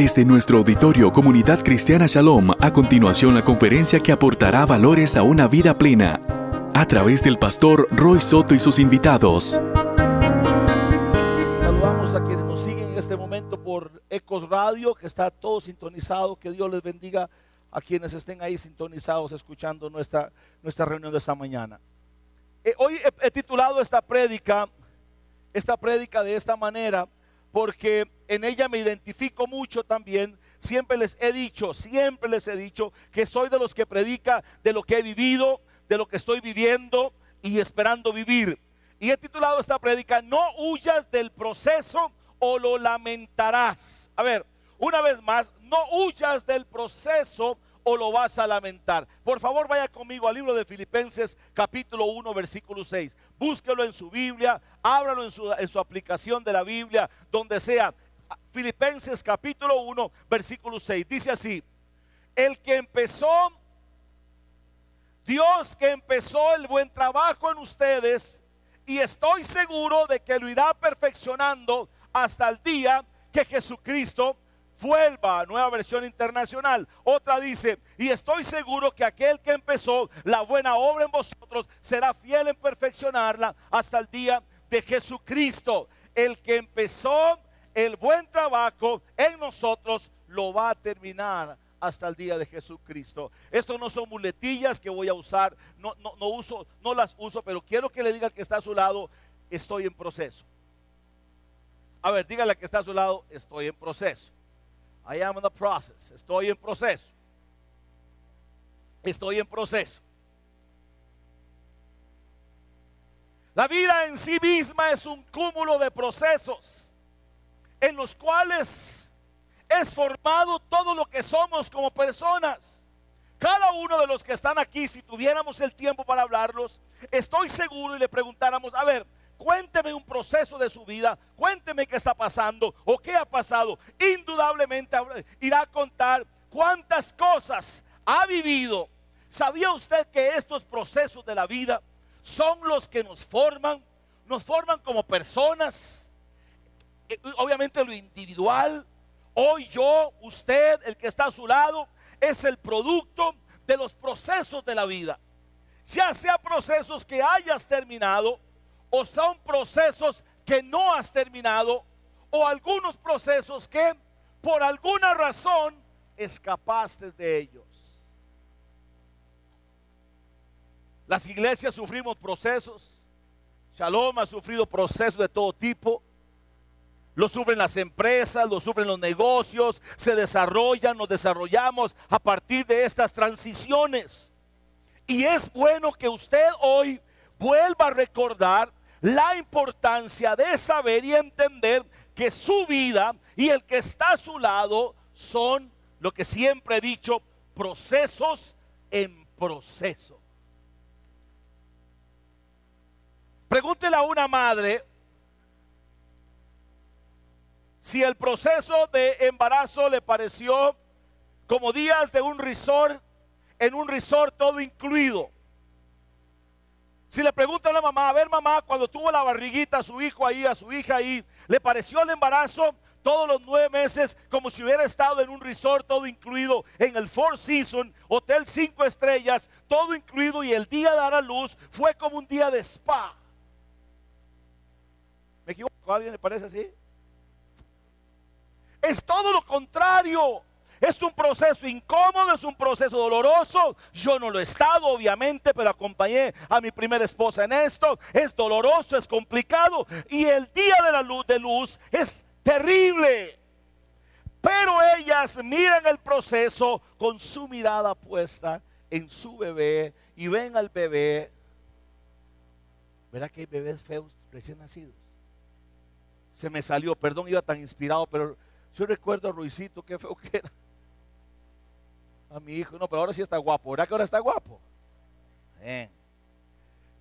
Desde nuestro auditorio Comunidad Cristiana Shalom, a continuación la conferencia que aportará valores a una vida plena, a través del pastor Roy Soto y sus invitados. Saludamos a quienes nos siguen en este momento por Ecos Radio, que está todo sintonizado. Que Dios les bendiga a quienes estén ahí sintonizados escuchando nuestra, nuestra reunión de esta mañana. Eh, hoy he, he titulado esta prédica, esta prédica de esta manera, porque en ella me identifico mucho también. Siempre les he dicho, siempre les he dicho que soy de los que predica de lo que he vivido, de lo que estoy viviendo y esperando vivir. Y he titulado esta prédica, no huyas del proceso o lo lamentarás. A ver, una vez más, no huyas del proceso o lo vas a lamentar. Por favor, vaya conmigo al libro de Filipenses capítulo 1, versículo 6. Búsquelo en su Biblia, ábralo en su, en su aplicación de la Biblia, donde sea. Filipenses capítulo 1, versículo 6. Dice así, el que empezó, Dios que empezó el buen trabajo en ustedes, y estoy seguro de que lo irá perfeccionando hasta el día que Jesucristo vuelva, nueva versión internacional. Otra dice, y estoy seguro que aquel que empezó la buena obra en vosotros será fiel en perfeccionarla hasta el día de Jesucristo. El que empezó el buen trabajo en nosotros lo va a terminar hasta el día de Jesucristo. Esto no son muletillas que voy a usar, no, no, no uso, no las uso, pero quiero que le diga que está a su lado, estoy en proceso. A ver, dígale que está a su lado, estoy en proceso. I am in the process. Estoy en proceso. Estoy en proceso. La vida en sí misma es un cúmulo de procesos en los cuales es formado todo lo que somos como personas. Cada uno de los que están aquí, si tuviéramos el tiempo para hablarlos, estoy seguro y le preguntáramos, a ver, cuénteme un proceso de su vida, cuénteme qué está pasando o qué ha pasado. Indudablemente irá a contar cuántas cosas ha vivido. ¿Sabía usted que estos procesos de la vida son los que nos forman? Nos forman como personas. Eh, obviamente lo individual. Hoy yo, usted, el que está a su lado, es el producto de los procesos de la vida. Ya sea procesos que hayas terminado o son procesos que no has terminado o algunos procesos que por alguna razón escapaste de ellos. Las iglesias sufrimos procesos. Shalom ha sufrido procesos de todo tipo. Lo sufren las empresas, lo sufren los negocios, se desarrollan, nos desarrollamos a partir de estas transiciones. Y es bueno que usted hoy vuelva a recordar la importancia de saber y entender que su vida y el que está a su lado son lo que siempre he dicho, procesos en proceso. Pregúntele a una madre si el proceso de embarazo le pareció como días de un resort, en un resort todo incluido. Si le pregunta a la mamá, a ver mamá, cuando tuvo la barriguita a su hijo ahí, a su hija ahí, ¿le pareció el embarazo todos los nueve meses como si hubiera estado en un resort todo incluido, en el Four Seasons, hotel cinco estrellas, todo incluido y el día de dar a luz fue como un día de spa? ¿Me equivoco? ¿A alguien le parece así? Es todo lo contrario. Es un proceso incómodo, es un proceso doloroso. Yo no lo he estado, obviamente, pero acompañé a mi primera esposa en esto. Es doloroso, es complicado. Y el día de la luz de luz es terrible. Pero ellas miran el proceso con su mirada puesta en su bebé y ven al bebé. ¿Verá que hay bebés feos recién nacidos? Se me salió, perdón, iba tan inspirado, pero yo recuerdo a Ruizito, qué feo que era a mi hijo. No, pero ahora sí está guapo. ¿Verdad que ahora está guapo?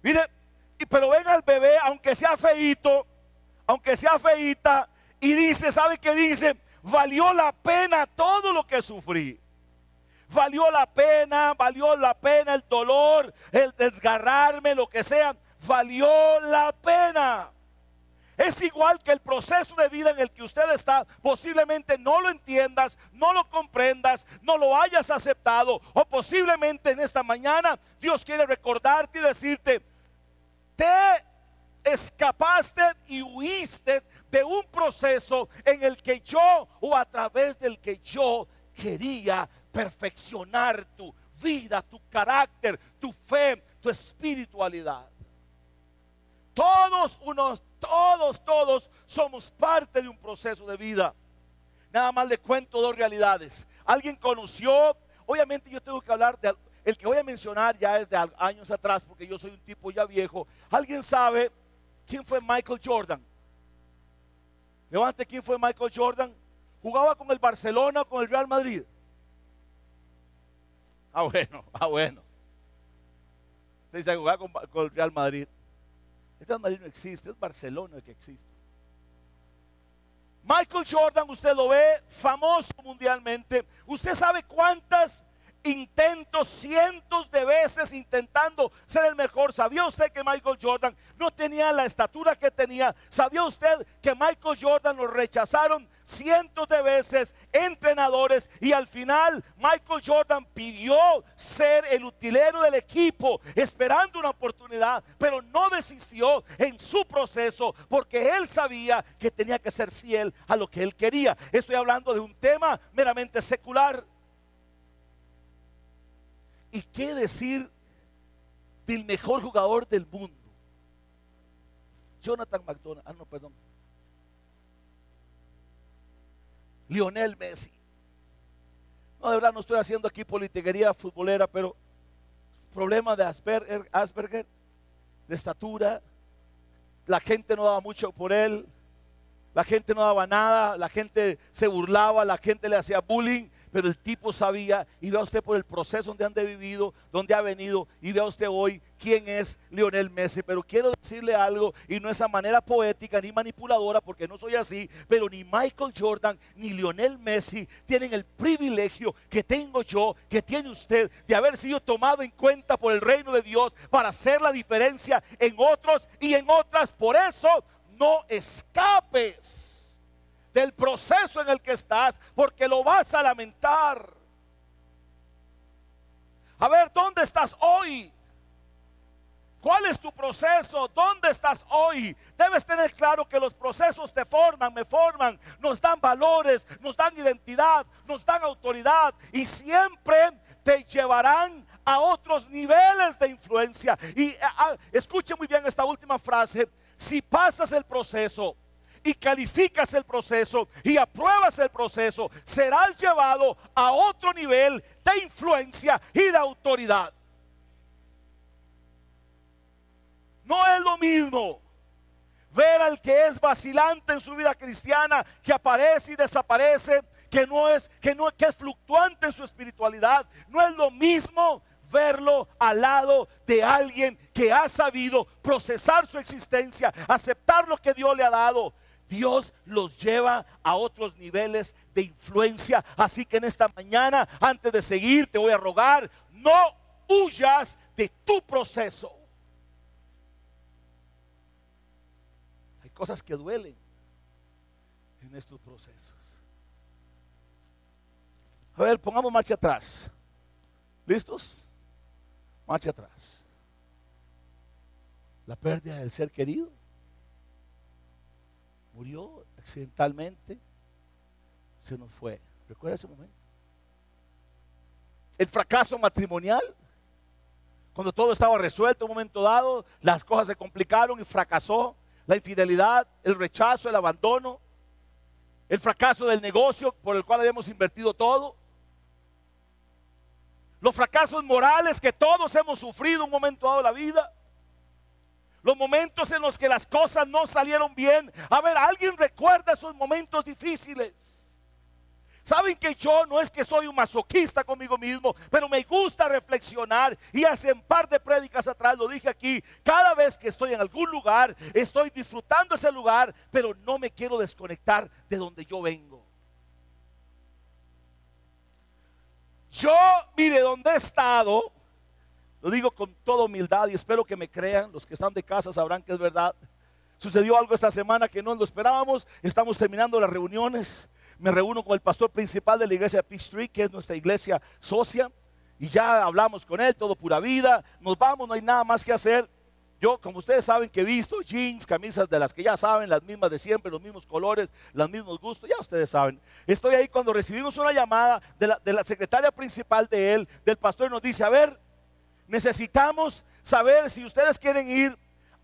Mire, pero ven al bebé, aunque sea feito, aunque sea feita, y dice, ¿sabe qué dice? Valió la pena todo lo que sufrí. Valió la pena, valió la pena el dolor, el desgarrarme, lo que sea. Valió la pena. Es igual que el proceso de vida en el que usted está, posiblemente no lo entiendas, no lo comprendas, no lo hayas aceptado, o posiblemente en esta mañana Dios quiere recordarte y decirte, te escapaste y huiste de un proceso en el que yo o a través del que yo quería perfeccionar tu vida, tu carácter, tu fe, tu espiritualidad. Todos unos, todos, todos somos parte de un proceso de vida. Nada más le cuento dos realidades. Alguien conoció, obviamente yo tengo que hablar de, el que voy a mencionar ya es de años atrás porque yo soy un tipo ya viejo. ¿Alguien sabe quién fue Michael Jordan? Levante quién fue Michael Jordan. ¿Jugaba con el Barcelona o con el Real Madrid? Ah, bueno, ah, bueno. Usted dice jugar con, con el Real Madrid. El Real Madrid no existe, es Barcelona el que existe. Michael Jordan, usted lo ve famoso mundialmente. Usted sabe cuántas intentos, cientos de veces intentando ser el mejor. ¿Sabía usted que Michael Jordan no tenía la estatura que tenía? ¿Sabía usted que Michael Jordan lo rechazaron cientos de veces entrenadores y al final Michael Jordan pidió ser el utilero del equipo esperando una oportunidad, pero no desistió en su proceso porque él sabía que tenía que ser fiel a lo que él quería. Estoy hablando de un tema meramente secular. ¿Y qué decir del mejor jugador del mundo? Jonathan McDonald. Ah, no, perdón. Lionel Messi. No, de verdad, no estoy haciendo aquí politiquería futbolera, pero problema de Asperger, Asperger, de estatura. La gente no daba mucho por él. La gente no daba nada. La gente se burlaba. La gente le hacía bullying pero el tipo sabía y vea usted por el proceso donde han vivido, donde ha venido y vea usted hoy quién es Lionel Messi. Pero quiero decirle algo y no esa manera poética ni manipuladora porque no soy así, pero ni Michael Jordan ni Lionel Messi tienen el privilegio que tengo yo, que tiene usted de haber sido tomado en cuenta por el reino de Dios para hacer la diferencia en otros y en otras. Por eso no escapes del proceso en el que estás, porque lo vas a lamentar. A ver, ¿dónde estás hoy? ¿Cuál es tu proceso? ¿Dónde estás hoy? Debes tener claro que los procesos te forman, me forman, nos dan valores, nos dan identidad, nos dan autoridad y siempre te llevarán a otros niveles de influencia. Y ah, escuche muy bien esta última frase. Si pasas el proceso, y calificas el proceso y apruebas el proceso, serás llevado a otro nivel de influencia y de autoridad. No es lo mismo ver al que es vacilante en su vida cristiana, que aparece y desaparece, que no es que no que es fluctuante en su espiritualidad, no es lo mismo verlo al lado de alguien que ha sabido procesar su existencia, aceptar lo que Dios le ha dado Dios los lleva a otros niveles de influencia. Así que en esta mañana, antes de seguir, te voy a rogar, no huyas de tu proceso. Hay cosas que duelen en estos procesos. A ver, pongamos marcha atrás. ¿Listos? Marcha atrás. La pérdida del ser querido murió accidentalmente, se nos fue. ¿Recuerda ese momento? El fracaso matrimonial, cuando todo estaba resuelto un momento dado, las cosas se complicaron y fracasó. La infidelidad, el rechazo, el abandono, el fracaso del negocio por el cual habíamos invertido todo. Los fracasos morales que todos hemos sufrido un momento dado de la vida. Los momentos en los que las cosas no salieron bien. A ver, ¿alguien recuerda esos momentos difíciles? Saben que yo no es que soy un masoquista conmigo mismo, pero me gusta reflexionar y hace un par de prédicas atrás lo dije aquí, cada vez que estoy en algún lugar, estoy disfrutando ese lugar, pero no me quiero desconectar de donde yo vengo. Yo, mire, donde he estado, lo digo con toda humildad y espero que me crean. Los que están de casa sabrán que es verdad. Sucedió algo esta semana que no lo esperábamos. Estamos terminando las reuniones. Me reúno con el pastor principal de la iglesia Peace Street, que es nuestra iglesia socia. Y ya hablamos con él, todo pura vida. Nos vamos, no hay nada más que hacer. Yo, como ustedes saben, que he visto jeans, camisas de las que ya saben, las mismas de siempre, los mismos colores, los mismos gustos, ya ustedes saben. Estoy ahí cuando recibimos una llamada de la, de la secretaria principal de él, del pastor, y nos dice, a ver, necesitamos saber si ustedes quieren ir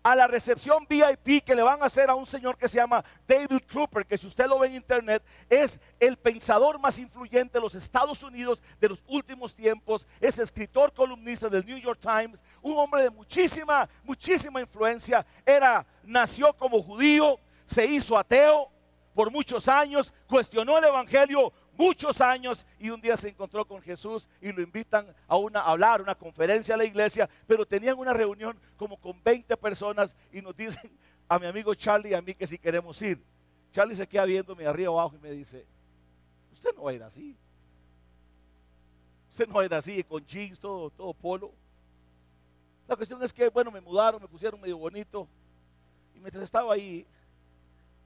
a la recepción VIP que le van a hacer a un señor que se llama David Cooper, que si usted lo ve en internet, es el pensador más influyente de los Estados Unidos de los últimos tiempos, es escritor columnista del New York Times, un hombre de muchísima, muchísima influencia, era, nació como judío, se hizo ateo por muchos años, cuestionó el Evangelio muchos años y un día se encontró con Jesús y lo invitan a, una, a hablar, una conferencia a la iglesia, pero tenían una reunión como con 20 personas y nos dicen a mi amigo Charlie y a mí que si queremos ir. Charlie se queda viéndome arriba abajo y me dice, usted no era así. Usted no era así, con jeans, todo, todo polo. La cuestión es que, bueno, me mudaron, me pusieron medio bonito. Y mientras estaba ahí,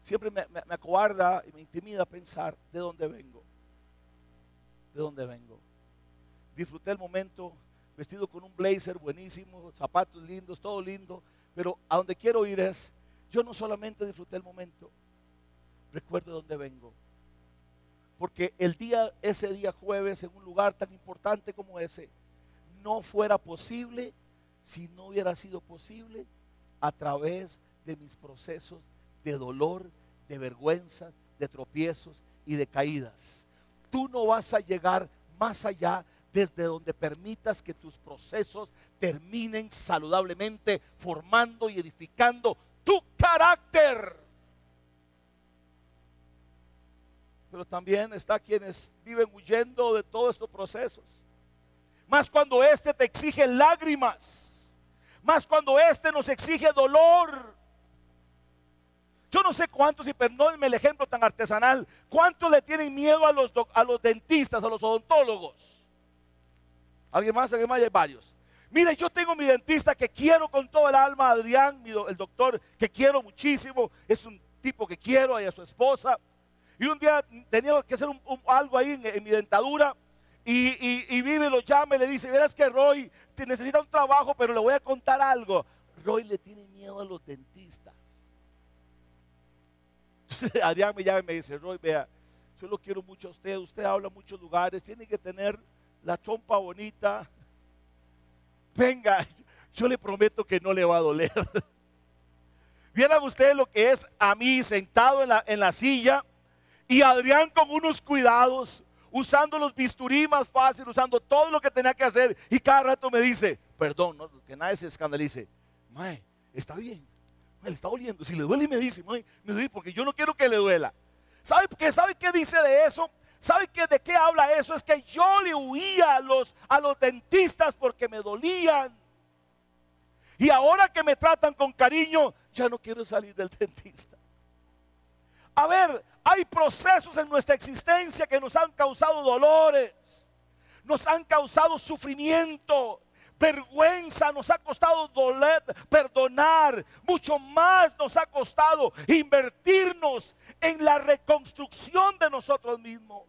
siempre me, me acobarda y me intimida pensar de dónde vengo de dónde vengo. Disfruté el momento vestido con un blazer buenísimo, zapatos lindos, todo lindo, pero a donde quiero ir es, yo no solamente disfruté el momento, recuerdo de dónde vengo. Porque el día, ese día jueves, en un lugar tan importante como ese, no fuera posible si no hubiera sido posible a través de mis procesos de dolor, de vergüenza, de tropiezos y de caídas tú no vas a llegar más allá desde donde permitas que tus procesos terminen saludablemente, formando y edificando tu carácter. Pero también está quienes viven huyendo de todos estos procesos. Más cuando este te exige lágrimas. Más cuando este nos exige dolor. Yo no sé cuántos, y perdónenme el ejemplo tan artesanal, cuántos le tienen miedo a los, a los dentistas, a los odontólogos. ¿Alguien más? ¿Alguien más? Hay varios. Mire, yo tengo mi dentista que quiero con todo el alma, Adrián, el doctor que quiero muchísimo, es un tipo que quiero, a su esposa. Y un día tenía que hacer algo ahí en, mi dentadura. Y, y, y, vive, lo llama y le dice, verás que Roy te necesita un trabajo, pero le voy a contar algo. Roy le tiene miedo a los dentistas. Adrián me llama y me dice, Roy, vea, yo lo quiero mucho a usted, usted habla en muchos lugares, tiene que tener la trompa bonita. Venga, yo le prometo que no le va a doler. Vieran ustedes lo que es a mí sentado en la, en la silla y Adrián con unos cuidados, usando los bisturí más fácil, usando todo lo que tenía que hacer y cada rato me dice, perdón, que nadie se escandalice, Mae, está bien, le está doliendo. Si le duele, me dice, me duele porque yo no quiero que le duela. ¿Sabe qué, ¿Sabe qué dice de eso? ¿Sabe qué, de qué habla eso? Es que yo le huía a los, a los dentistas porque me dolían. Y ahora que me tratan con cariño, ya no quiero salir del dentista. A ver, hay procesos en nuestra existencia que nos han causado dolores, nos han causado sufrimiento, vergüenza, nos ha costado doler, perdonar, mucho más nos ha costado invertirnos en la reconstrucción de nosotros mismos.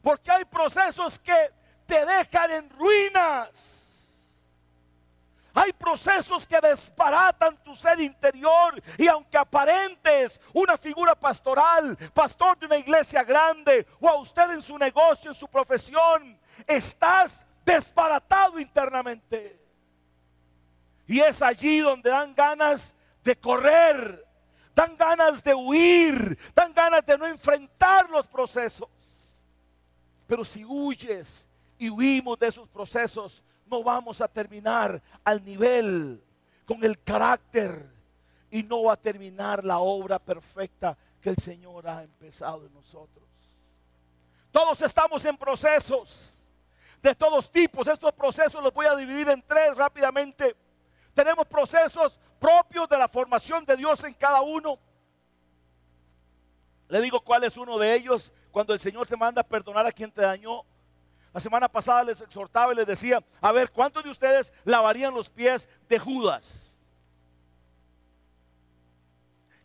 Porque hay procesos que te dejan en ruinas. Hay procesos que desbaratan tu ser interior y aunque aparentes una figura pastoral, pastor de una iglesia grande o a usted en su negocio, en su profesión, estás desbaratado internamente. Y es allí donde dan ganas de correr, dan ganas de huir, dan ganas de no enfrentar los procesos. Pero si huyes y huimos de esos procesos, no vamos a terminar al nivel con el carácter y no va a terminar la obra perfecta que el Señor ha empezado en nosotros. Todos estamos en procesos de todos tipos. Estos procesos los voy a dividir en tres rápidamente. Tenemos procesos propios de la formación de Dios en cada uno. Le digo cuál es uno de ellos cuando el Señor te manda a perdonar a quien te dañó. La semana pasada les exhortaba y les decía, a ver, ¿cuántos de ustedes lavarían los pies de Judas?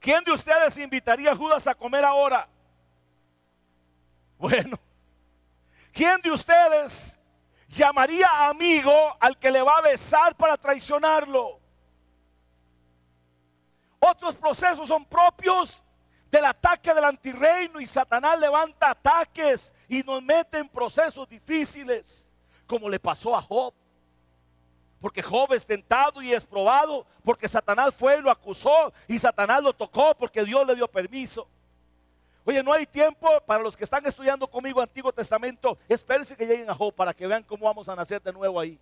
¿quién de ustedes invitaría a Judas a comer ahora? Bueno, ¿quién de ustedes llamaría amigo al que le va a besar para traicionarlo? Otros procesos son propios del ataque del antirreino y Satanás levanta ataques y nos mete en procesos difíciles, como le pasó a Job. Porque Job es tentado y es probado, porque Satanás fue y lo acusó y Satanás lo tocó porque Dios le dio permiso. Oye, no hay tiempo para los que están estudiando conmigo Antiguo Testamento. Espérense que lleguen a Job para que vean cómo vamos a nacer de nuevo ahí.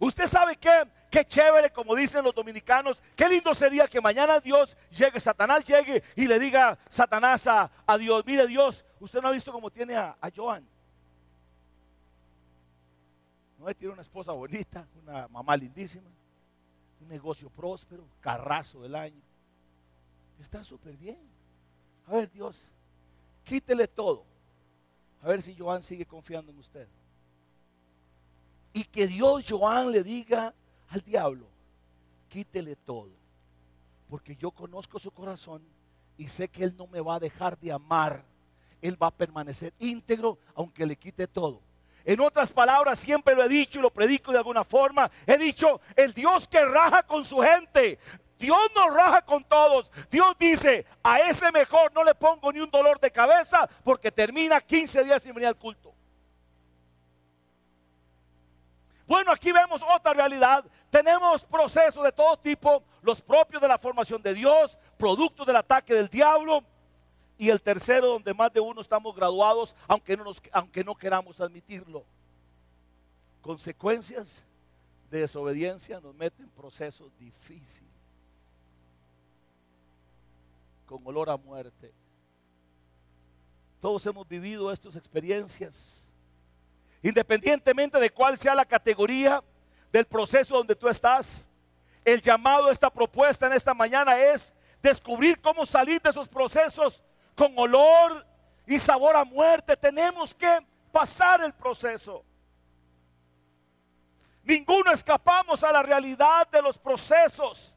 Usted sabe qué, qué chévere, como dicen los dominicanos, qué lindo sería que mañana Dios llegue, Satanás llegue y le diga Satanás a, Dios, mire Dios, usted no ha visto cómo tiene a, Joan. No tiene una esposa bonita, una mamá lindísima, un negocio próspero, carrazo del año. Está súper bien. A ver, Dios, quítele todo. A ver si Joan sigue confiando en usted y que Dios, Joan, le diga al diablo, quítele todo, porque yo conozco su corazón y sé que Él no me va a dejar de amar, Él va a permanecer íntegro aunque le quite todo. En otras palabras, siempre lo he dicho y lo predico de alguna forma. He dicho, el Dios que raja con su gente, Dios no raja con todos. Dios dice, a ese mejor no le pongo ni un dolor de cabeza porque termina 15 días sin venir al culto. Bueno, aquí vemos otra realidad. Tenemos procesos de todo tipo, los propios de la formación de Dios, productos del ataque del diablo. Y el tercero, donde más de uno estamos graduados, aunque no, aunque no queramos admitirlo. Consecuencias de desobediencia nos meten en procesos difíciles, con olor a muerte. Todos hemos vivido estas experiencias Independientemente de cuál sea la categoría del proceso donde tú estás, el llamado a esta propuesta en esta mañana es descubrir cómo salir de esos procesos con olor y sabor a muerte. Tenemos que pasar el proceso. Ninguno escapamos a la realidad de los procesos.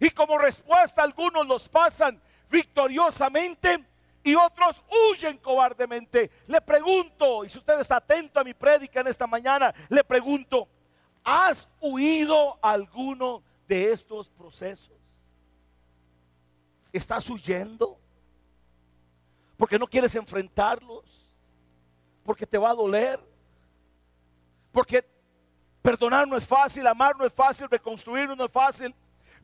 Y como respuesta algunos los pasan victoriosamente y otros huyen cobardemente. Le pregunto, y si usted está atento a mi prédica en esta mañana, le pregunto, ¿has huido alguno de estos procesos? ¿Estás huyendo? Porque no quieres enfrentarlos, porque te va a doler, porque perdonar no es fácil, amar no es fácil, reconstruir no es fácil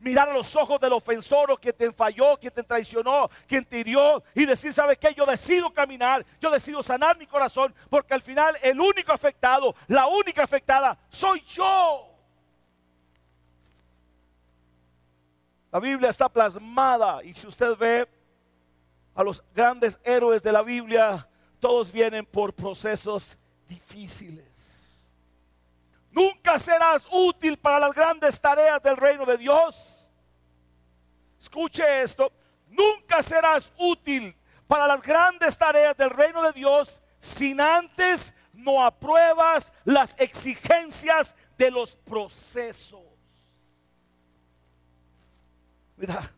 mirar a los ojos del ofensor o que te falló, quien te traicionó, quien te hirió y decir, ¿sabe qué? Yo decido caminar, yo decido sanar mi corazón, porque al final el único afectado, la única afectada, soy yo. La Biblia está plasmada y si usted ve a los grandes héroes de la Biblia, todos vienen por procesos difíciles. Nunca serás útil para las grandes tareas del reino de Dios. Escuche esto. Nunca serás útil para las grandes tareas del reino de Dios sin antes no apruebas las exigencias de los procesos. Mira,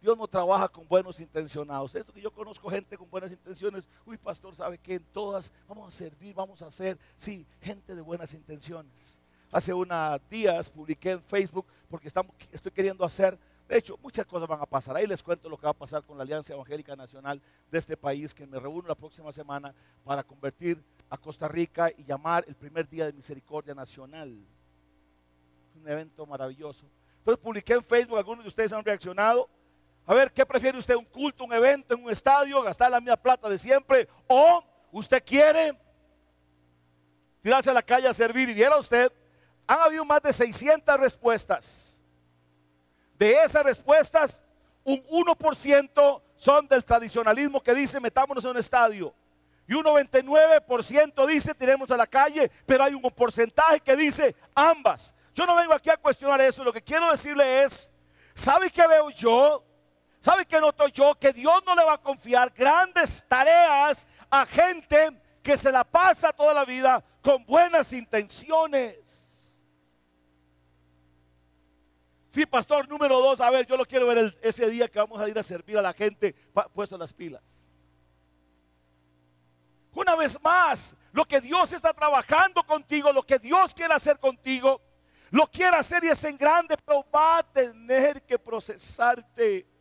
Dios no trabaja con buenos intencionados. Esto que yo conozco gente con buenas intenciones. Uy, pastor, ¿sabe que En todas vamos a servir, vamos a hacer. Sí, gente de buenas intenciones. Hace unos días publiqué en Facebook porque estoy queriendo hacer. De hecho, muchas cosas van a pasar. Ahí les cuento lo que va a pasar con la Alianza Evangélica Nacional de este país, que me reúno la próxima semana para convertir a Costa Rica y llamar el primer día de misericordia nacional. Un evento maravilloso. Entonces publiqué en Facebook, algunos de ustedes han reaccionado a ver, ¿qué prefiere usted? ¿Un culto, un evento, en un estadio, gastar la misma plata de siempre? ¿O usted quiere tirarse a la calle a servir? Y viera usted, han habido más de 600 respuestas. De esas respuestas, un 1% son del tradicionalismo que dice metámonos en un estadio. Y un 99% dice tiremos a la calle, pero hay un porcentaje que dice ambas. Yo no vengo aquí a cuestionar eso, lo que quiero decirle es, ¿sabe qué veo yo? ¿Sabe qué noto yo? Que Dios no le va a confiar grandes tareas a gente que se la pasa toda la vida con buenas intenciones. Sí, pastor, número dos. A ver, yo lo quiero ver ese día que vamos a ir a servir a la gente puesto las pilas. Una vez más, lo que Dios está trabajando contigo, lo que Dios quiere hacer contigo, lo quiere hacer y es en grande, pero va a tener que procesarte.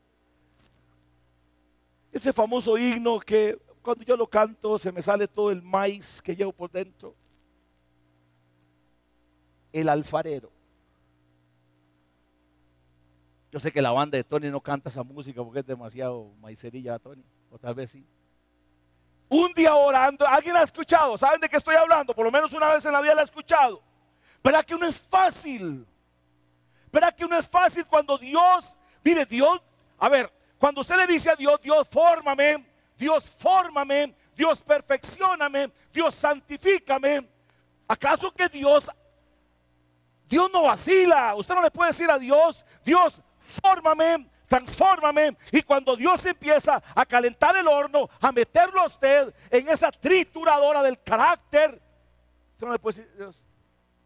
Ese famoso himno que cuando yo lo canto se me sale todo el maíz que llevo por dentro. El alfarero. Yo sé que la banda de Tony no canta esa música porque es demasiado maicerilla, Tony. O tal vez sí. Un día orando, ¿alguien ha escuchado? ¿Saben de qué estoy hablando? Por lo menos una vez en la vida la ha escuchado. ¿Verdad que no es fácil? ¿Verdad que no es fácil cuando Dios, mire, Dios, a ver, cuando usted le dice a Dios, Dios, fórmame, Dios, fórmame, Dios, perfeccioname, Dios, santifícame. ¿Acaso que Dios, Dios no vacila? Usted no le puede decir a Dios, Dios, fórmame, transfórmame. Y cuando Dios empieza a calentar el horno, a meterlo a usted en esa trituradora del carácter, usted no le puede decir, Dios,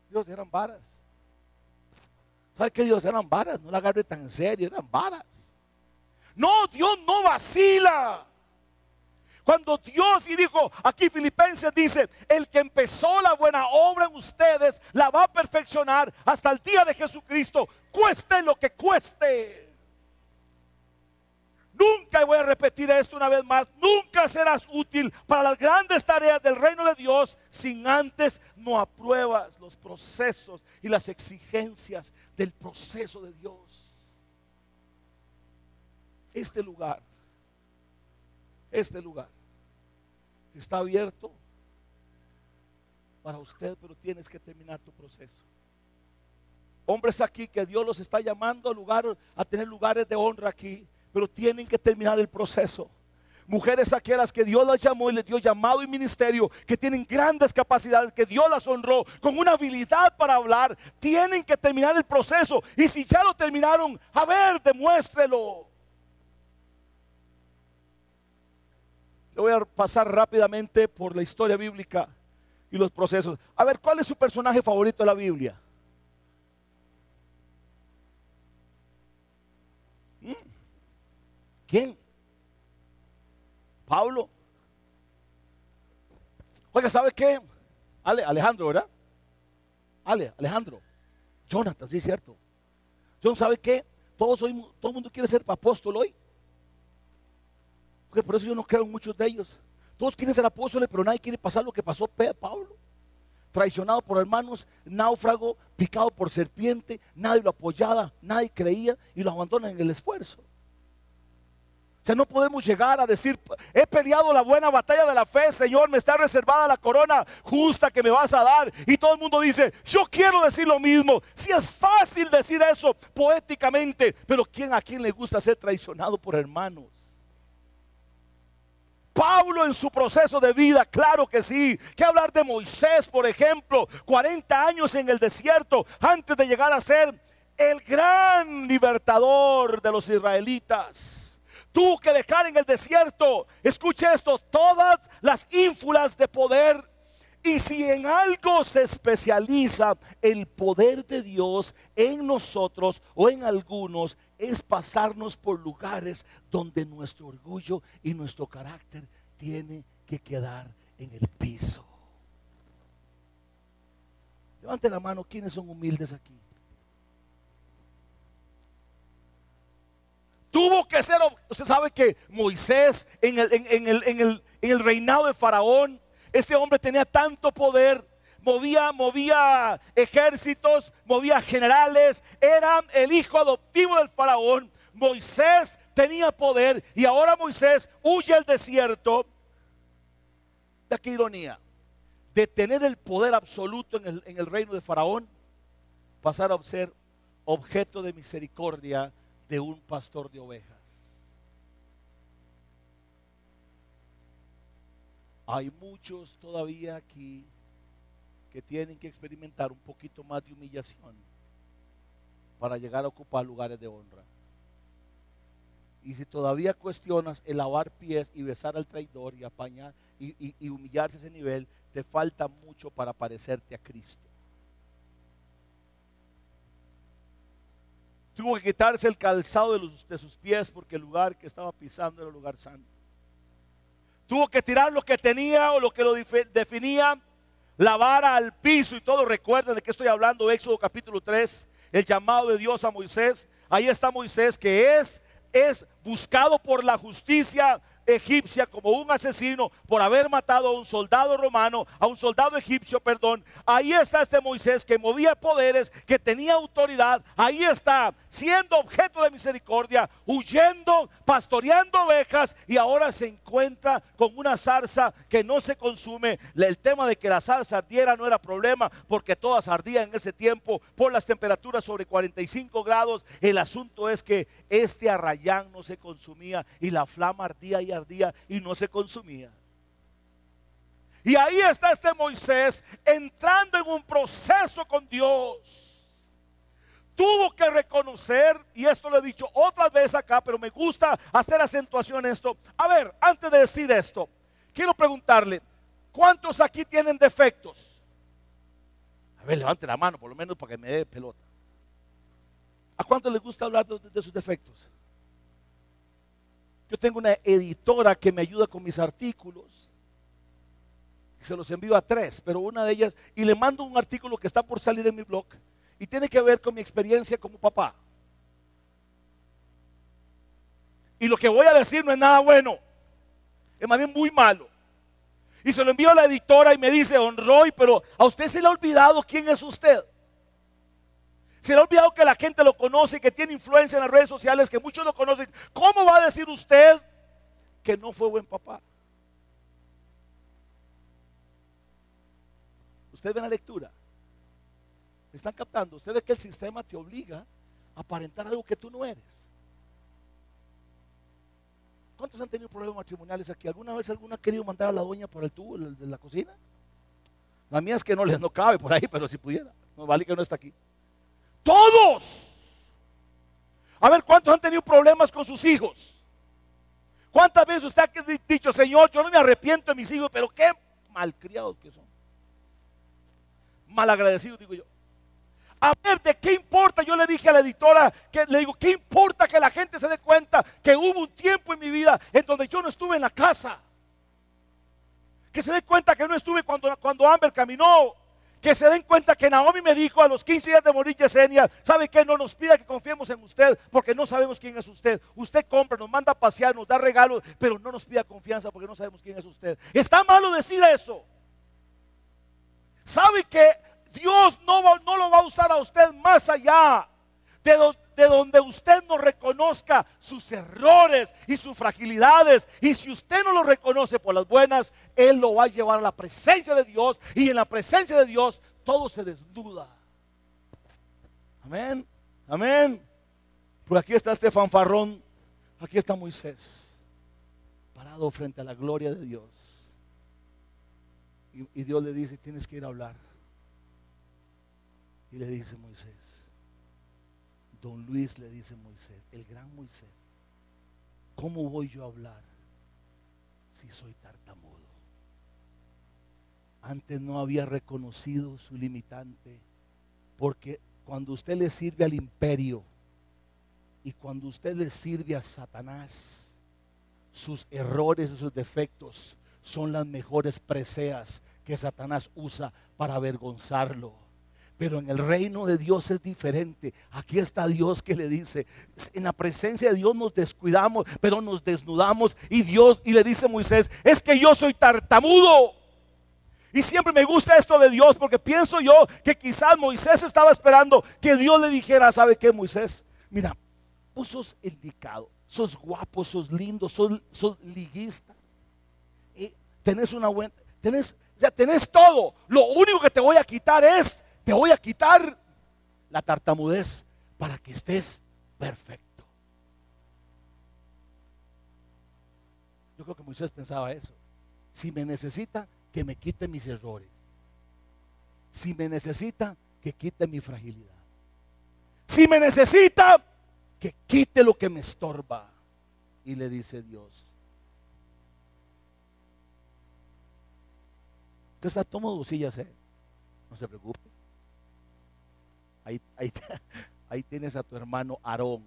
Dios eran varas. ¿Sabe qué Dios eran varas? No la agarre tan en serio, eran varas. No, Dios no vacila. Cuando Dios, y dijo aquí Filipenses dice, el que empezó la buena obra en ustedes, la va a perfeccionar hasta el día de Jesucristo, cueste lo que cueste. Nunca, y voy a repetir esto una vez más, nunca serás útil para las grandes tareas del reino de Dios sin antes no apruebas los procesos y las exigencias del proceso de Dios. Este lugar, este lugar está abierto para usted, pero tienes que terminar tu proceso. Hombres aquí que Dios los está llamando a lugar a tener lugares de honra aquí pero tienen que terminar el proceso. Mujeres aquellas que Dios las llamó y les dio llamado y ministerio, que tienen grandes capacidades, que Dios las honró con una habilidad para hablar, tienen que terminar el proceso. Y si ya lo terminaron, a ver, demuéstrelo. Le voy a pasar rápidamente por la historia bíblica y los procesos. A ver, ¿cuál es su personaje favorito de la Biblia? ¿Quién? Pablo. Oiga, ¿sabe qué? Ale, Alejandro, ¿verdad? Ale, Alejandro. Jonathan, sí es cierto. John, ¿sabe qué? Todos todo el mundo quiere ser apóstol hoy. Porque por eso yo no creo en muchos de ellos. Todos quieren ser apóstoles, pero nadie quiere pasar lo que pasó Pablo. Traicionado por hermanos, náufrago, picado por serpiente, nadie lo apoyaba, nadie creía y lo abandonan en el esfuerzo. O sea, no podemos llegar a decir, he peleado la buena batalla de la fe, Señor, me está reservada la corona justa que me vas a dar. Y todo el mundo dice, yo quiero decir lo mismo. Si es fácil decir eso poéticamente, pero ¿quién a quién le gusta ser traicionado por hermanos? Pablo en su proceso de vida, claro que sí. Que hablar de Moisés, por ejemplo, 40 años en el desierto antes de llegar a ser el gran libertador de los israelitas. Tú que dejar en el desierto, escuche esto, todas las ínfulas de poder. Y si en algo se especializa el poder de Dios en nosotros o en algunos, es pasarnos por lugares donde nuestro orgullo y nuestro carácter tiene que quedar en el piso. Levante la mano, ¿quiénes son humildes aquí? Tuvo que ser, usted sabe que Moisés en el, reinado de Faraón, este hombre tenía tanto poder, movía, movía ejércitos, movía generales, era el hijo adoptivo del faraón. Moisés tenía poder y ahora Moisés huye al desierto. De qué ironía, de tener el poder absoluto en el, en el reino de faraón, pasar a ser objeto de misericordia de un pastor de ovejas. Hay muchos todavía aquí que tienen que experimentar un poquito más de humillación para llegar a ocupar lugares de honra. Y si todavía cuestionas el lavar pies y besar al traidor y apañar y, humillarse a ese nivel, te falta mucho para parecerte a Cristo. Tuvo que quitarse el calzado de, de sus pies porque el lugar que estaba pisando era el lugar santo. Tuvo que tirar lo que tenía o lo que lo definía, la vara al piso y todo. Recuerden de qué estoy hablando, Éxodo capítulo 3, el llamado de Dios a Moisés. Ahí está Moisés que es, es buscado por la justicia egipcia como un asesino por haber matado a un soldado romano, a un soldado egipcio, perdón. Ahí está este Moisés que movía poderes, que tenía autoridad. Ahí está, siendo objeto de misericordia, huyendo, pastoreando ovejas y ahora se encuentra con una zarza que no se consume. El tema de que la zarza ardiera no era problema porque todas ardían en ese tiempo por las temperaturas sobre 45 grados. El asunto es que este arrayán no se consumía y la flama ardía y ardía y no se consumía. Y ahí está este Moisés entrando en un proceso con Dios. Tuvo que reconocer, y esto lo he dicho otras veces acá, pero me gusta hacer acentuación en esto. A ver, antes de decir esto, quiero preguntarle, ¿cuántos aquí tienen defectos? A ver, levante la mano, por lo menos para que me dé pelota. ¿A cuántos les gusta hablar de sus defectos? Yo tengo una editora que me ayuda con mis artículos. Se los envío a tres, pero una de ellas, y le mando un artículo que está por salir en mi blog, y tiene que ver con mi experiencia como papá. Y lo que voy a decir no es nada bueno, es más bien muy malo. Y se lo envío a la editora y me dice, Don Roy, pero a usted se le ha olvidado quién es usted. Se le ha olvidado que la gente lo conoce, que tiene influencia en las redes sociales, que muchos lo conocen. ¿Cómo va a decir usted que no fue buen papá? Usted ve la lectura. ¿Me están captando? Usted ve que el sistema te obliga a aparentar algo que tú no eres. ¿Cuántos han tenido problemas matrimoniales aquí? ¿Alguna vez alguno ha querido mandar a la doña por el tubo de la cocina? La mía es que no les no cabe por ahí, pero si pudiera. No vale que no está aquí. Todos. A ver, ¿cuántos han tenido problemas con sus hijos? ¿Cuántas veces usted ha dicho, Señor, yo no me arrepiento de mis hijos, pero qué malcriados que son? Malagradecidos, digo yo. A ver, ¿de qué importa? Yo le dije a la editora que le digo, ¿qué importa que la gente se dé cuenta que hubo un tiempo en mi vida en donde yo no estuve en la casa? Que se dé cuenta que no estuve cuando, cuando Amber caminó. Que se den cuenta que Naomi me dijo a los 15 días de morir Yesenia, ¿sabe qué? No nos pida que confiemos en usted porque no sabemos quién es usted. Usted compra, nos manda pasear, nos da regalos, pero no nos pida confianza porque no sabemos quién es usted. Está malo decir eso. ¿Sabe que Dios no, no lo va a usar a usted más allá de, do, de, donde usted no reconozca sus errores y sus fragilidades. Y si usted no lo reconoce por las buenas, Él lo va a llevar a la presencia de Dios. Y en la presencia de Dios todo se desnuda. Amén. Amén. Por aquí está este fanfarrón. Aquí está Moisés. Parado frente a la gloria de Dios. Y Dios le dice, tienes que ir a hablar. Y le dice Moisés, don Luis le dice Moisés, el gran Moisés, ¿cómo voy yo a hablar si soy tartamudo? Antes no había reconocido su limitante, porque cuando usted le sirve al imperio y cuando usted le sirve a Satanás, sus errores y sus defectos son las mejores preseas que Satanás usa para avergonzarlo. Pero en el reino de Dios es diferente. Aquí está Dios que le dice, en la presencia de Dios nos descuidamos, pero nos desnudamos y Dios y le dice Moisés, es que yo soy tartamudo. Y siempre me gusta esto de Dios porque pienso yo que quizás Moisés estaba esperando que Dios le dijera, ¿sabe qué Moisés? Mira, vos sos indicado, sos guapo, sos lindo, sos, sos liguista. Y tenés una buena, tenés, ya tenés todo. Lo único que te voy a quitar es te voy a quitar la tartamudez para que estés perfecto. Yo creo que Moisés pensaba eso. Si me necesita, que me quite mis errores. Si me necesita, que quite mi fragilidad. Si me necesita, que quite lo que me estorba. Y le dice Dios. Usted está tomando sí, ya sé. No se preocupe. Ahí, ahí, tienes a tu hermano Aarón.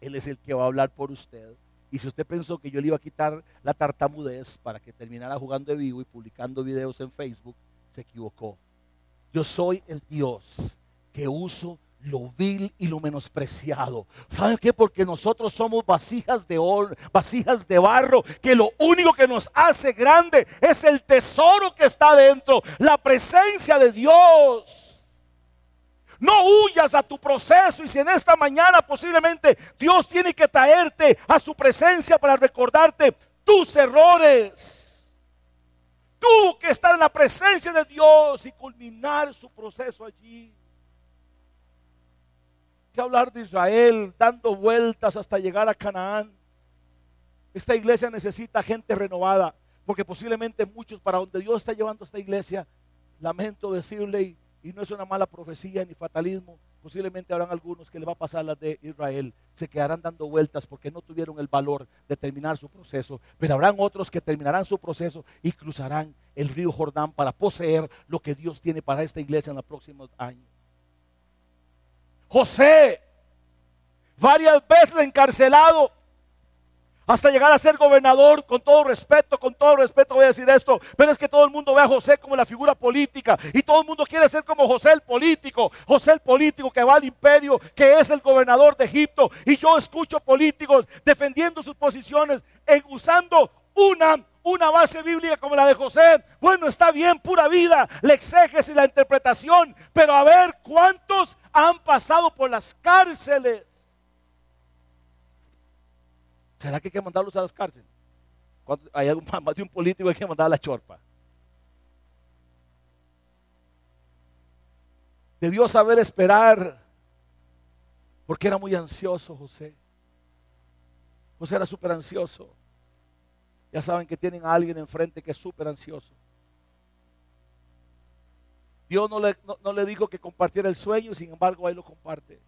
Él es el que va a hablar por usted. Y si usted pensó que yo le iba a quitar la tartamudez para que terminara jugando de vivo y publicando videos en Facebook, se equivocó. Yo soy el Dios que uso lo vil y lo menospreciado. ¿Saben qué? Porque nosotros somos vasijas de oro, vasijas de barro, que lo único que nos hace grande es el tesoro que está dentro, la presencia de Dios. No huyas a tu proceso y si en esta mañana posiblemente Dios tiene que traerte a su presencia para recordarte tus errores. Tuvo que estar en la presencia de Dios y culminar su proceso allí. Que hablar de Israel dando vueltas hasta llegar a Canaán. Esta iglesia necesita gente renovada, porque posiblemente muchos para donde Dios está llevando esta iglesia, lamento decirle, y no es una mala profecía ni fatalismo, posiblemente habrán algunos que le va a pasar las de Israel, se quedarán dando vueltas porque no tuvieron el valor de terminar su proceso, pero habrán otros que terminarán su proceso y cruzarán el río Jordán para poseer lo que Dios tiene para esta iglesia en los próximos años. José, varias veces encarcelado, hasta llegar a ser gobernador, con todo respeto, con todo respeto voy a decir esto, pero es que todo el mundo ve a José como la figura política y todo el mundo quiere ser como José el político, José el político que va al imperio, que es el gobernador de Egipto y yo escucho políticos defendiendo sus posiciones en usando una una base bíblica como la de José, bueno, está bien, pura vida, la exégesis y la interpretación, pero a ver cuántos han pasado por las cárceles ¿Será que hay que mandarlos a las cárceles? Hay algún, más de un político hay que mandar a la chorpa. Debió saber esperar porque era muy ansioso José. José era súper ansioso. Ya saben que tienen a alguien enfrente que es súper ansioso. Dios no le, no le dijo que compartiera el sueño, sin embargo ahí lo comparte.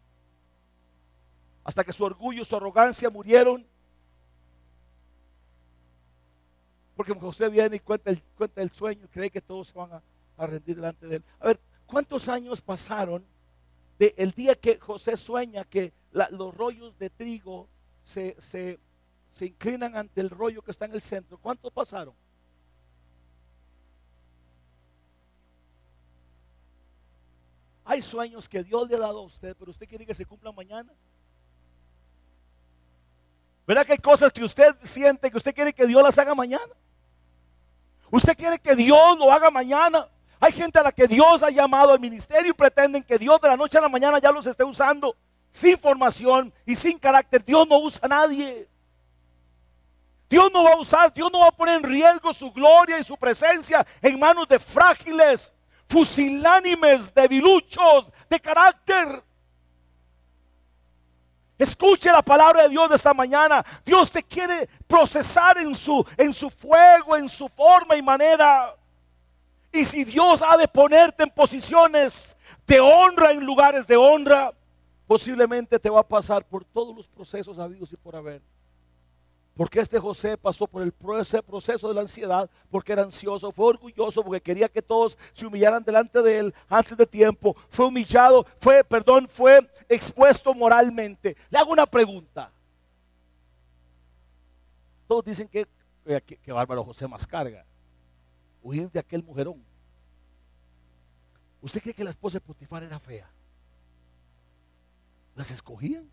Hasta que su orgullo y su arrogancia murieron Porque José viene y cuenta el, cuenta el sueño cree que todos se van a, rendir delante de él. A ver, ¿cuántos años pasaron del el día que José sueña que los rollos de trigo se, se inclinan ante el rollo que está en el centro? ¿Cuántos pasaron? Hay sueños que Dios le ha dado a usted, pero usted quiere que se cumplan mañana. ¿Verdad que hay cosas que usted siente que usted quiere que Dios las haga mañana? Usted quiere que Dios lo haga mañana. Hay gente a la que Dios ha llamado al ministerio y pretenden que Dios de la noche a la mañana ya los esté usando sin formación y sin carácter. Dios no usa a nadie. Dios no va a usar, Dios no va a poner en riesgo su gloria y su presencia en manos de frágiles, fusilánimes, debiluchos, de carácter. Escuche la palabra de Dios de esta mañana. Dios te quiere procesar en su, en su fuego, en su forma y manera. Y si Dios ha de ponerte en posiciones de honra en lugares de honra, posiblemente te va a pasar por todos los procesos habidos y por haber. Porque este José pasó por el proceso de la ansiedad, porque era ansioso, fue orgulloso, porque quería que todos se humillaran delante de él antes de tiempo. Fue humillado, fue, perdón, fue expuesto moralmente. Le hago una pregunta. Todos dicen que, que, bárbaro José más carga. Huir de aquel mujerón. ¿Usted cree que la esposa de Potifar era fea? Las escogían.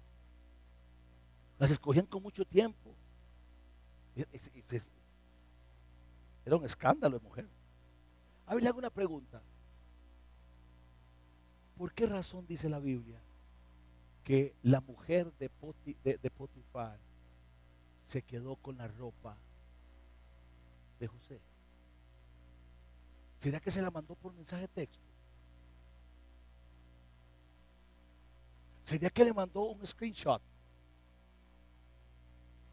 Las escogían con mucho tiempo era un escándalo de mujer. A ver, le hago una pregunta. ¿Por qué razón dice la Biblia que la mujer de, de, Potifar se quedó con la ropa de José? ¿Será que se la mandó por mensaje de texto? ¿Sería que le mandó un screenshot?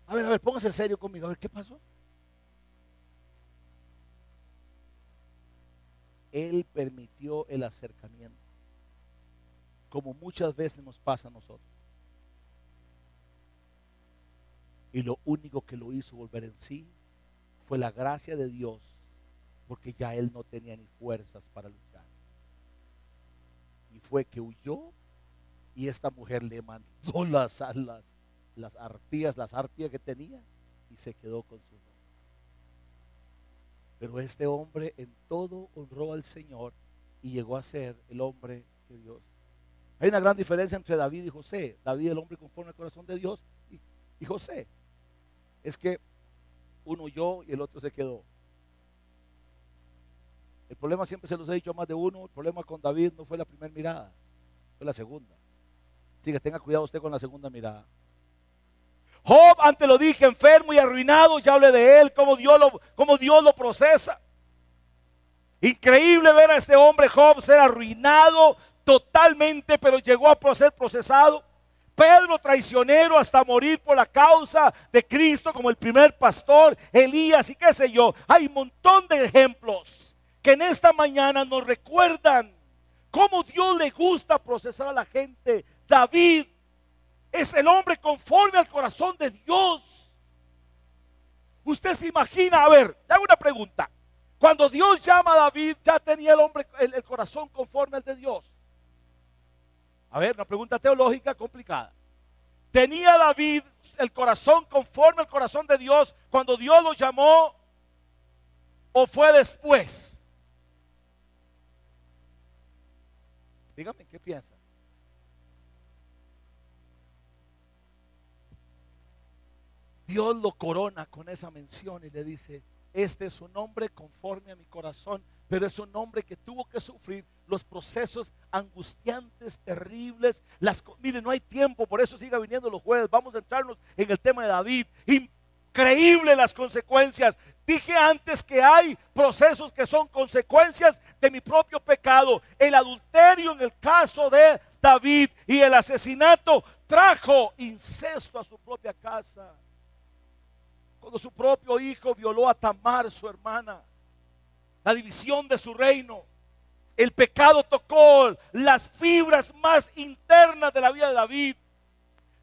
A ver, a ver, póngase serio conmigo. A ver, ¿qué pasó? Él permitió el acercamiento, como muchas veces nos pasa a nosotros. Y lo único que lo hizo volver en sí fue la gracia de Dios, porque ya él no tenía ni fuerzas para luchar. Y fue que huyó Y esta mujer le mandó las, las, las arpías, las arpías que tenía y se quedó con su nombre. Pero este hombre en todo honró al Señor y llegó a ser el hombre de Dios. Hay una gran diferencia entre David y José. David, el hombre conforme al corazón de Dios, y, y José. Es que uno huyó y el otro se quedó. El problema siempre se los he dicho a más de uno. El problema con David no fue la primera mirada, fue la segunda. Así que tenga cuidado usted con la segunda mirada. Job, antes lo dije, enfermo y arruinado, ya hablé de él, cómo Dios lo, cómo Dios lo procesa. Increíble ver a este hombre Job ser arruinado totalmente, pero llegó a ser procesado. Pedro traicionero hasta morir por la causa de Cristo como el primer pastor, Elías y qué sé yo. Hay un montón de ejemplos que en esta mañana nos recuerdan cómo Dios le gusta procesar a la gente. David es el hombre conforme al corazón de Dios. Usted se imagina, a ver, le hago una pregunta. Cuando Dios llama a David, ya tenía el hombre el, corazón conforme al de Dios. A ver, una pregunta teológica complicada. ¿Tenía David el corazón conforme al corazón de Dios cuando Dios lo llamó o fue después? Dígame, ¿qué piensa? Dios lo corona con esa mención y le dice, este es un hombre conforme a mi corazón, pero es un hombre que tuvo que sufrir los procesos angustiantes, terribles. Las, mire, no hay tiempo, por eso siga viniendo los jueves. Vamos a entrarnos en el tema de David. Increíble las consecuencias. Dije antes que hay procesos que son consecuencias de mi propio pecado. El adulterio en el caso de David y el asesinato trajo incesto a su propia casa cuando su propio hijo violó a Tamar, su hermana, la división de su reino. El pecado tocó las fibras más internas de la vida de David.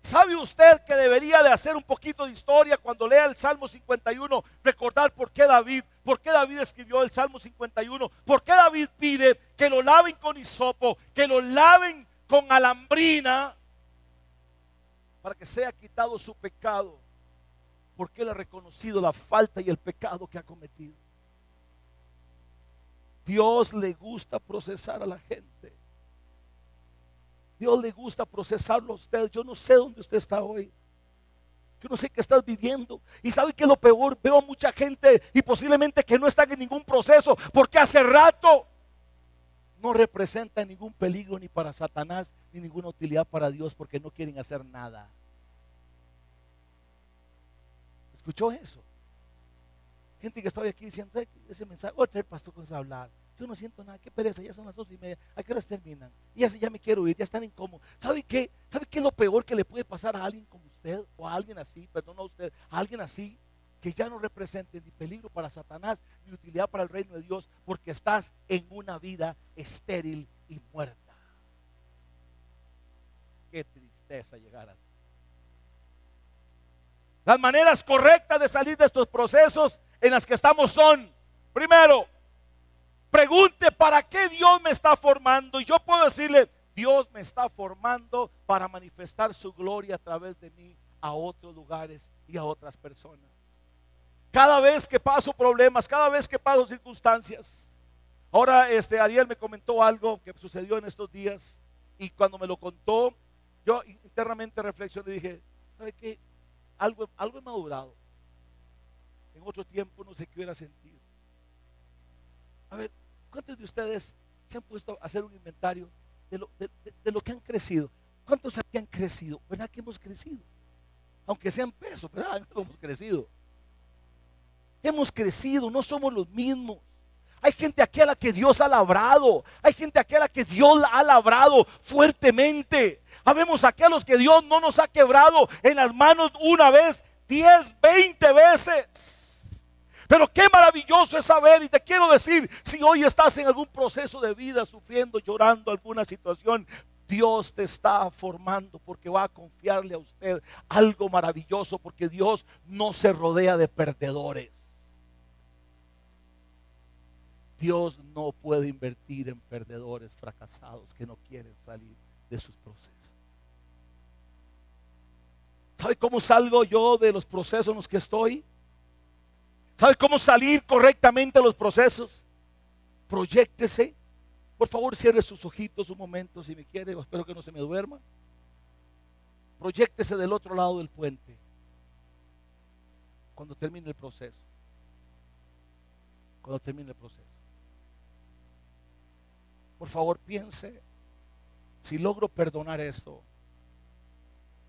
¿Sabe usted que debería de hacer un poquito de historia cuando lea el Salmo 51? Recordar por qué David, por qué David escribió el Salmo 51, por qué David pide que lo laven con hisopo, que lo laven con alambrina, para que sea quitado su pecado porque él ha reconocido la falta y el pecado que ha cometido. Dios le gusta procesar a la gente. Dios le gusta procesarlo a usted. Yo no sé dónde usted está hoy. Yo no sé qué estás viviendo. Y sabe que lo peor, veo a mucha gente y posiblemente que no están en ningún proceso, porque hace rato no representa ningún peligro ni para Satanás ni ninguna utilidad para Dios porque no quieren hacer nada. ¿Escuchó eso? Gente que estaba aquí diciendo, ese mensaje, otra el pastor con hablar. Yo no siento nada, qué pereza, ya son las dos y media, ¿a qué horas terminan? Y ya, ya me quiero ir, ya están incómodos. ¿Sabe qué? ¿Sabe qué es lo peor que le puede pasar a alguien como usted? O a alguien así, perdón a usted, a alguien así, que ya no represente ni peligro para Satanás, ni utilidad para el reino de Dios, porque estás en una vida estéril y muerta. Qué tristeza llegar así. Las maneras correctas de salir de estos procesos en las que estamos son, primero, pregunte para qué Dios me está formando. Y yo puedo decirle, Dios me está formando para manifestar su gloria a través de mí a otros lugares y a otras personas. Cada vez que paso problemas, cada vez que paso circunstancias. Ahora este Ariel me comentó algo que sucedió en estos días y cuando me lo contó, yo internamente reflexioné y dije, ¿sabe qué? Algo, algo he madurado. En otro tiempo no sé qué hubiera sentido. A ver, ¿cuántos de ustedes se han puesto a hacer un inventario de lo, de, lo que han crecido? ¿Cuántos aquí han crecido? ¿Verdad que hemos crecido? Aunque sean pesos, ¿verdad? Hemos crecido. Hemos crecido, no somos los mismos. Hay gente aquí a la que Dios ha labrado. Hay gente aquí a la que Dios ha labrado fuertemente. Habemos aquí a los que Dios no nos ha quebrado en las manos una vez, diez, veinte veces. Pero qué maravilloso es saber, y te quiero decir, si hoy estás en algún proceso de vida, sufriendo, llorando alguna situación, Dios te está formando porque va a confiarle a usted algo maravilloso, porque Dios no se rodea de perdedores. Dios no puede invertir en perdedores fracasados que no quieren salir de sus procesos. ¿Sabe cómo salgo yo de los procesos en los que estoy? ¿Sabe cómo salir correctamente de los procesos? Proyéctese. Por favor, cierre sus ojitos un momento si me quiere. Espero que no se me duerma. Proyéctese del otro lado del puente. Cuando termine el proceso. Cuando termine el proceso. Por favor, piense. Si logro perdonar esto,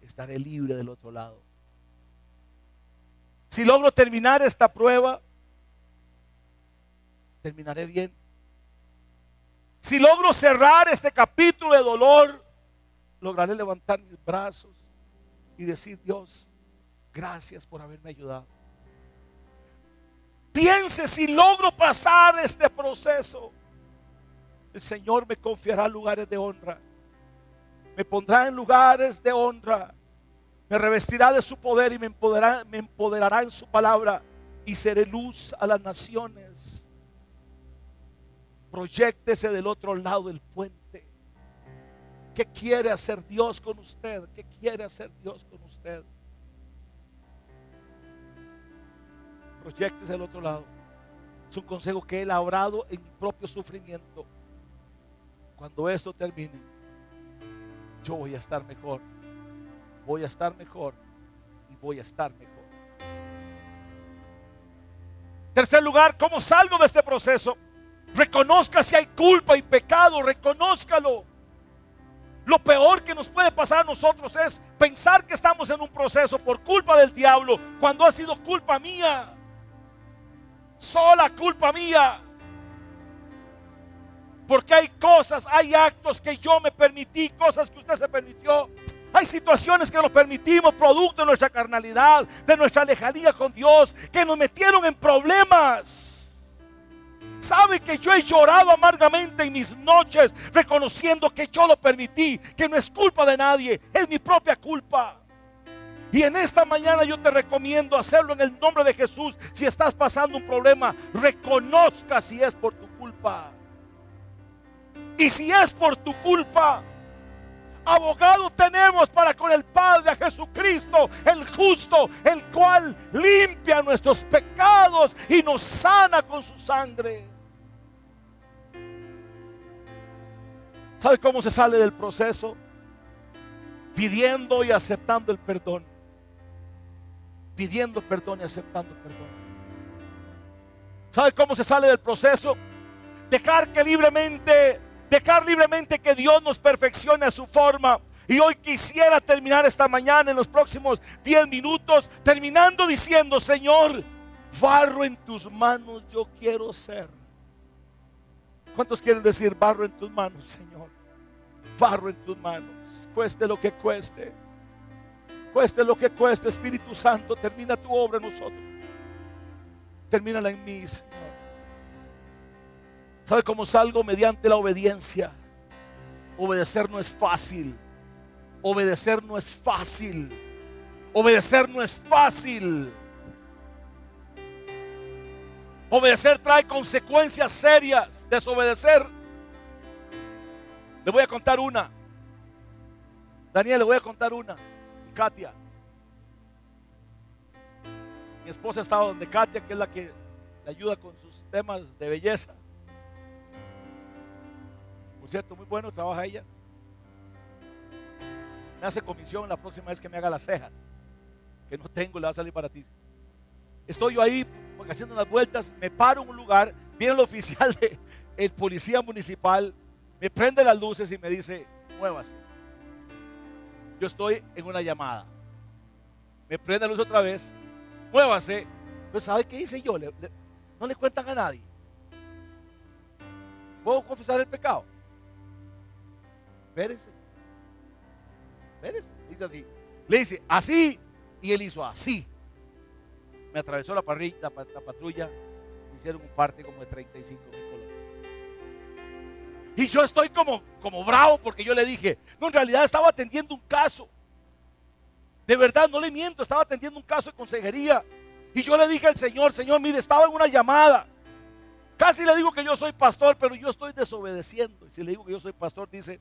estaré libre del otro lado. Si logro terminar esta prueba, terminaré bien. Si logro cerrar este capítulo de dolor, lograré levantar mis brazos y decir, Dios, gracias por haberme ayudado. Piense si logro pasar este proceso, el Señor me confiará lugares de honra me pondrá en lugares de honra, me revestirá de su poder y me empoderará, me empoderará en su palabra y seré luz a las naciones. Proyéctese del otro lado del puente. ¿Qué quiere hacer Dios con usted? ¿Qué quiere hacer Dios con usted? Proyéctese del otro lado. Es un consejo que Él ha obrado en mi propio sufrimiento. Cuando esto termine, yo voy a estar mejor. Voy a estar mejor y voy a estar mejor. Tercer lugar, ¿cómo salgo de este proceso? Reconozca si hay culpa y pecado, reconózcalo. Lo peor que nos puede pasar a nosotros es pensar que estamos en un proceso por culpa del diablo cuando ha sido culpa mía. Sola culpa mía. Porque hay cosas, hay actos que yo me permití, cosas que usted se permitió. Hay situaciones que nos permitimos, producto de nuestra carnalidad, de nuestra lejanía con Dios, que nos metieron en problemas. Sabe que yo he llorado amargamente en mis noches, reconociendo que yo lo permití, que no es culpa de nadie, es mi propia culpa. Y en esta mañana yo te recomiendo hacerlo en el nombre de Jesús. Si estás pasando un problema, reconozca si es por tu culpa. Y si es por tu culpa, abogado tenemos para con el Padre a Jesucristo, el justo, el cual limpia nuestros pecados y nos sana con su sangre. ¿Sabe cómo se sale del proceso? Pidiendo y aceptando el perdón. Pidiendo perdón y aceptando perdón. ¿Sabe cómo se sale del proceso? Dejar que libremente Dejar libremente que Dios nos perfeccione a su forma. Y hoy quisiera terminar esta mañana en los próximos 10 minutos terminando diciendo, Señor, barro en tus manos yo quiero ser. ¿Cuántos quieren decir barro en tus manos, Señor? Barro en tus manos, cueste lo que cueste. Cueste lo que cueste, Espíritu Santo, termina tu obra en nosotros. Termínala en mí. ¿Sabe cómo salgo? Mediante la obediencia. Obedecer no es fácil. Obedecer no es fácil. Obedecer no es fácil. Obedecer trae consecuencias serias. Desobedecer. Le voy a contar una. Daniel, le voy a contar una. Katia. Mi esposa estaba donde Katia, que es la que le ayuda con sus temas de belleza. Por cierto, muy bueno, trabaja ella. Me hace comisión la próxima vez que me haga las cejas. Que no tengo, le va a salir para ti. Estoy yo ahí haciendo unas vueltas, me paro en un lugar, viene el oficial de el policía municipal, me prende las luces y me dice, muévase. Yo estoy en una llamada. Me prende la luz otra vez, muévase. Pues ¿sabe qué hice yo? no le cuentan a nadie. ¿Puedo confesar el pecado? Espérese. Espérese. Dice así. Le dice así. Y él hizo así. Me atravesó la, patrulla. Me hicieron un parte como de 35 mil colores. Y yo estoy como, como bravo porque yo le dije, no, en realidad estaba atendiendo un caso. De verdad, no le miento, estaba atendiendo un caso de consejería. Y yo le dije al Señor, Señor, mire, estaba en una llamada. Casi le digo que yo soy pastor, pero yo estoy desobedeciendo. Y si le digo que yo soy pastor, dice,